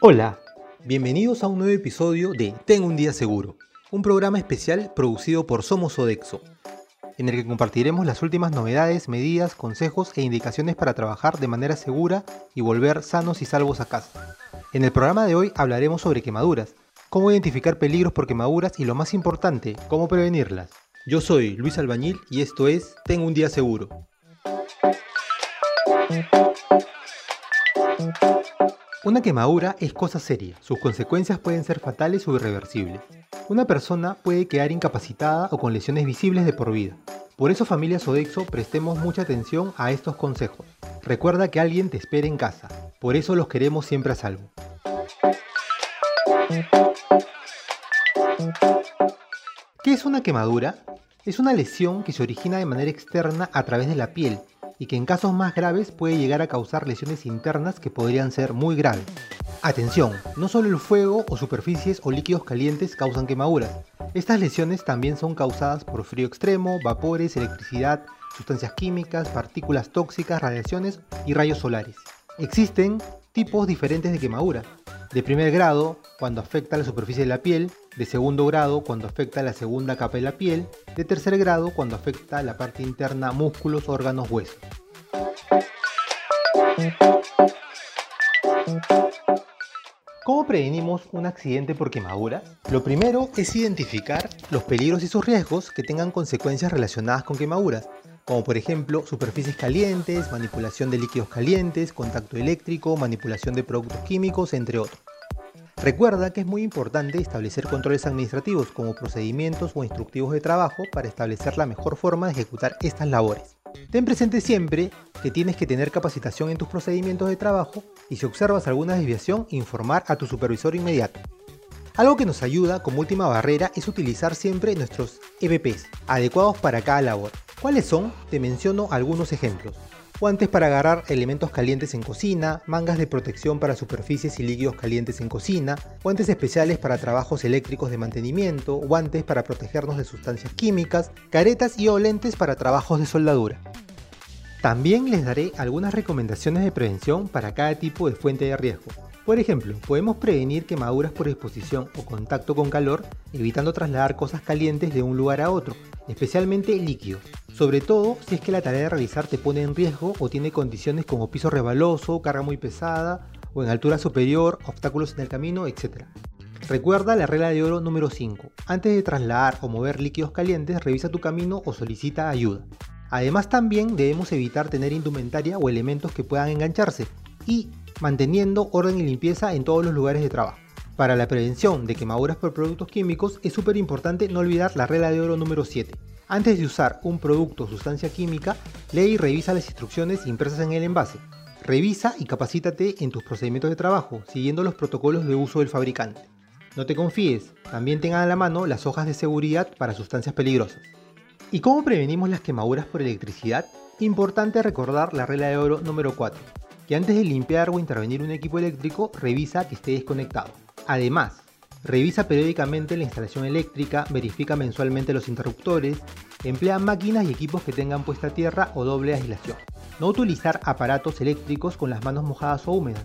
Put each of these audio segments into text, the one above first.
Hola, bienvenidos a un nuevo episodio de Tengo un día seguro, un programa especial producido por Somos Odexo, en el que compartiremos las últimas novedades, medidas, consejos e indicaciones para trabajar de manera segura y volver sanos y salvos a casa. En el programa de hoy hablaremos sobre quemaduras, cómo identificar peligros por quemaduras y lo más importante, cómo prevenirlas. Yo soy Luis Albañil y esto es Tengo un día seguro. Una quemadura es cosa seria, sus consecuencias pueden ser fatales o irreversibles. Una persona puede quedar incapacitada o con lesiones visibles de por vida. Por eso familia Sodexo prestemos mucha atención a estos consejos. Recuerda que alguien te espera en casa, por eso los queremos siempre a salvo. ¿Qué es una quemadura? Es una lesión que se origina de manera externa a través de la piel y que en casos más graves puede llegar a causar lesiones internas que podrían ser muy graves. Atención, no solo el fuego o superficies o líquidos calientes causan quemaduras. Estas lesiones también son causadas por frío extremo, vapores, electricidad, sustancias químicas, partículas tóxicas, radiaciones y rayos solares. Existen tipos diferentes de quemadura. De primer grado, cuando afecta la superficie de la piel, de segundo grado, cuando afecta la segunda capa de la piel, de tercer grado, cuando afecta la parte interna, músculos, órganos, huesos. ¿Cómo prevenimos un accidente por quemadura? Lo primero es identificar los peligros y sus riesgos que tengan consecuencias relacionadas con quemaduras, como por ejemplo superficies calientes, manipulación de líquidos calientes, contacto eléctrico, manipulación de productos químicos, entre otros. Recuerda que es muy importante establecer controles administrativos como procedimientos o instructivos de trabajo para establecer la mejor forma de ejecutar estas labores. Ten presente siempre que tienes que tener capacitación en tus procedimientos de trabajo y si observas alguna desviación, informar a tu supervisor inmediato. Algo que nos ayuda como última barrera es utilizar siempre nuestros EVPs, adecuados para cada labor. ¿Cuáles son? Te menciono algunos ejemplos. Guantes para agarrar elementos calientes en cocina, mangas de protección para superficies y líquidos calientes en cocina, guantes especiales para trabajos eléctricos de mantenimiento, guantes para protegernos de sustancias químicas, caretas y o lentes para trabajos de soldadura. También les daré algunas recomendaciones de prevención para cada tipo de fuente de riesgo. Por ejemplo, podemos prevenir quemaduras por exposición o contacto con calor, evitando trasladar cosas calientes de un lugar a otro, especialmente líquidos. Sobre todo si es que la tarea de realizar te pone en riesgo o tiene condiciones como piso rebaloso, carga muy pesada o en altura superior, obstáculos en el camino, etc. Recuerda la regla de oro número 5. Antes de trasladar o mover líquidos calientes, revisa tu camino o solicita ayuda. Además también debemos evitar tener indumentaria o elementos que puedan engancharse y manteniendo orden y limpieza en todos los lugares de trabajo. Para la prevención de quemaduras por productos químicos es súper importante no olvidar la regla de oro número 7. Antes de usar un producto o sustancia química, lee y revisa las instrucciones impresas en el envase. Revisa y capacítate en tus procedimientos de trabajo, siguiendo los protocolos de uso del fabricante. No te confíes, también tengan a la mano las hojas de seguridad para sustancias peligrosas. ¿Y cómo prevenimos las quemaduras por electricidad? Importante recordar la regla de oro número 4 que antes de limpiar o intervenir un equipo eléctrico, revisa que esté desconectado. Además, revisa periódicamente la instalación eléctrica, verifica mensualmente los interruptores, emplea máquinas y equipos que tengan puesta tierra o doble aislación. No utilizar aparatos eléctricos con las manos mojadas o húmedas.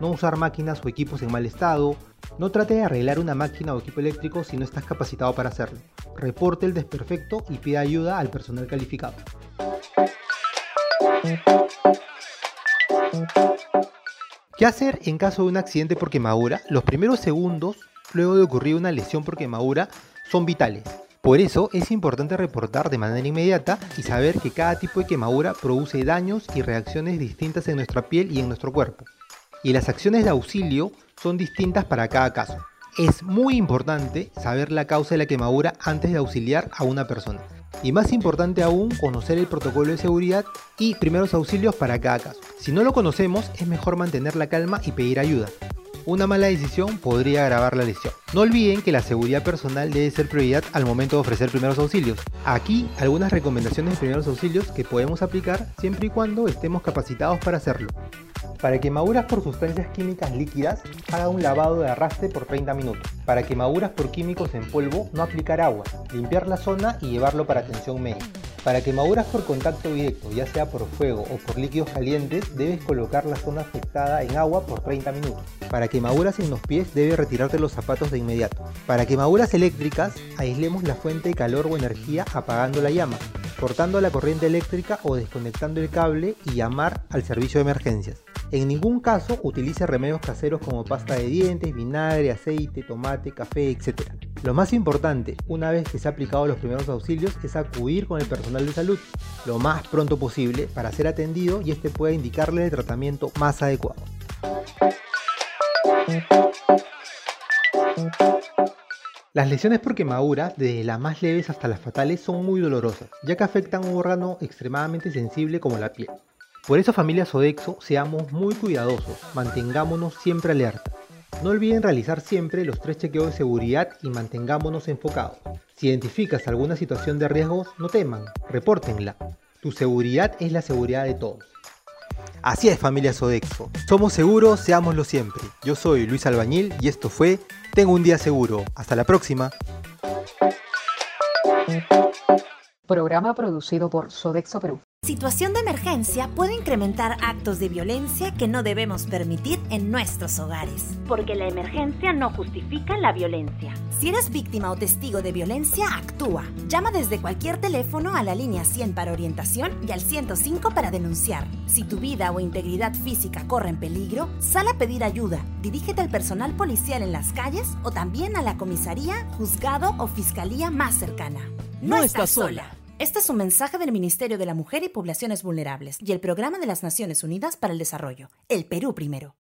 No usar máquinas o equipos en mal estado. No trate de arreglar una máquina o equipo eléctrico si no estás capacitado para hacerlo. Reporte el desperfecto y pida ayuda al personal calificado. ¿Qué hacer en caso de un accidente por quemadura? Los primeros segundos, luego de ocurrir una lesión por quemadura, son vitales. Por eso es importante reportar de manera inmediata y saber que cada tipo de quemadura produce daños y reacciones distintas en nuestra piel y en nuestro cuerpo. Y las acciones de auxilio son distintas para cada caso. Es muy importante saber la causa de la quemadura antes de auxiliar a una persona. Y más importante aún, conocer el protocolo de seguridad y primeros auxilios para cada caso. Si no lo conocemos, es mejor mantener la calma y pedir ayuda. Una mala decisión podría agravar la lesión. No olviden que la seguridad personal debe ser prioridad al momento de ofrecer primeros auxilios. Aquí algunas recomendaciones de primeros auxilios que podemos aplicar siempre y cuando estemos capacitados para hacerlo. Para quemaduras por sustancias químicas líquidas, haga un lavado de arrastre por 30 minutos. Para quemaduras por químicos en polvo, no aplicar agua, limpiar la zona y llevarlo para atención médica. Para quemaduras por contacto directo, ya sea por fuego o por líquidos calientes, debes colocar la zona afectada en agua por 30 minutos. Para quemaduras en los pies, debes retirarte los zapatos de inmediato. Para quemaduras eléctricas, aislemos la fuente de calor o energía apagando la llama, cortando la corriente eléctrica o desconectando el cable y llamar al servicio de emergencias. En ningún caso utilice remedios caseros como pasta de dientes, vinagre, aceite, tomate, café, etc. Lo más importante, una vez que se ha aplicado los primeros auxilios, es acudir con el personal de salud lo más pronto posible para ser atendido y este pueda indicarle el tratamiento más adecuado. Las lesiones por quemaduras, desde las más leves hasta las fatales, son muy dolorosas, ya que afectan un órgano extremadamente sensible como la piel. Por eso familia Sodexo, seamos muy cuidadosos, mantengámonos siempre alerta. No olviden realizar siempre los tres chequeos de seguridad y mantengámonos enfocados. Si identificas alguna situación de riesgo, no teman, repórtenla. Tu seguridad es la seguridad de todos. Así es familia Sodexo. Somos seguros, seámoslo siempre. Yo soy Luis Albañil y esto fue Tengo un día seguro. Hasta la próxima. Programa producido por Sodexo Perú. Situación de emergencia puede incrementar actos de violencia que no debemos permitir en nuestros hogares. Porque la emergencia no justifica la violencia. Si eres víctima o testigo de violencia, actúa. Llama desde cualquier teléfono a la línea 100 para orientación y al 105 para denunciar. Si tu vida o integridad física corre en peligro, sal a pedir ayuda. Dirígete al personal policial en las calles o también a la comisaría, juzgado o fiscalía más cercana. No, estás sola. Este es un mensaje del Ministerio de la Mujer y Poblaciones Vulnerables y el Programa de las Naciones Unidas para el Desarrollo. El Perú primero.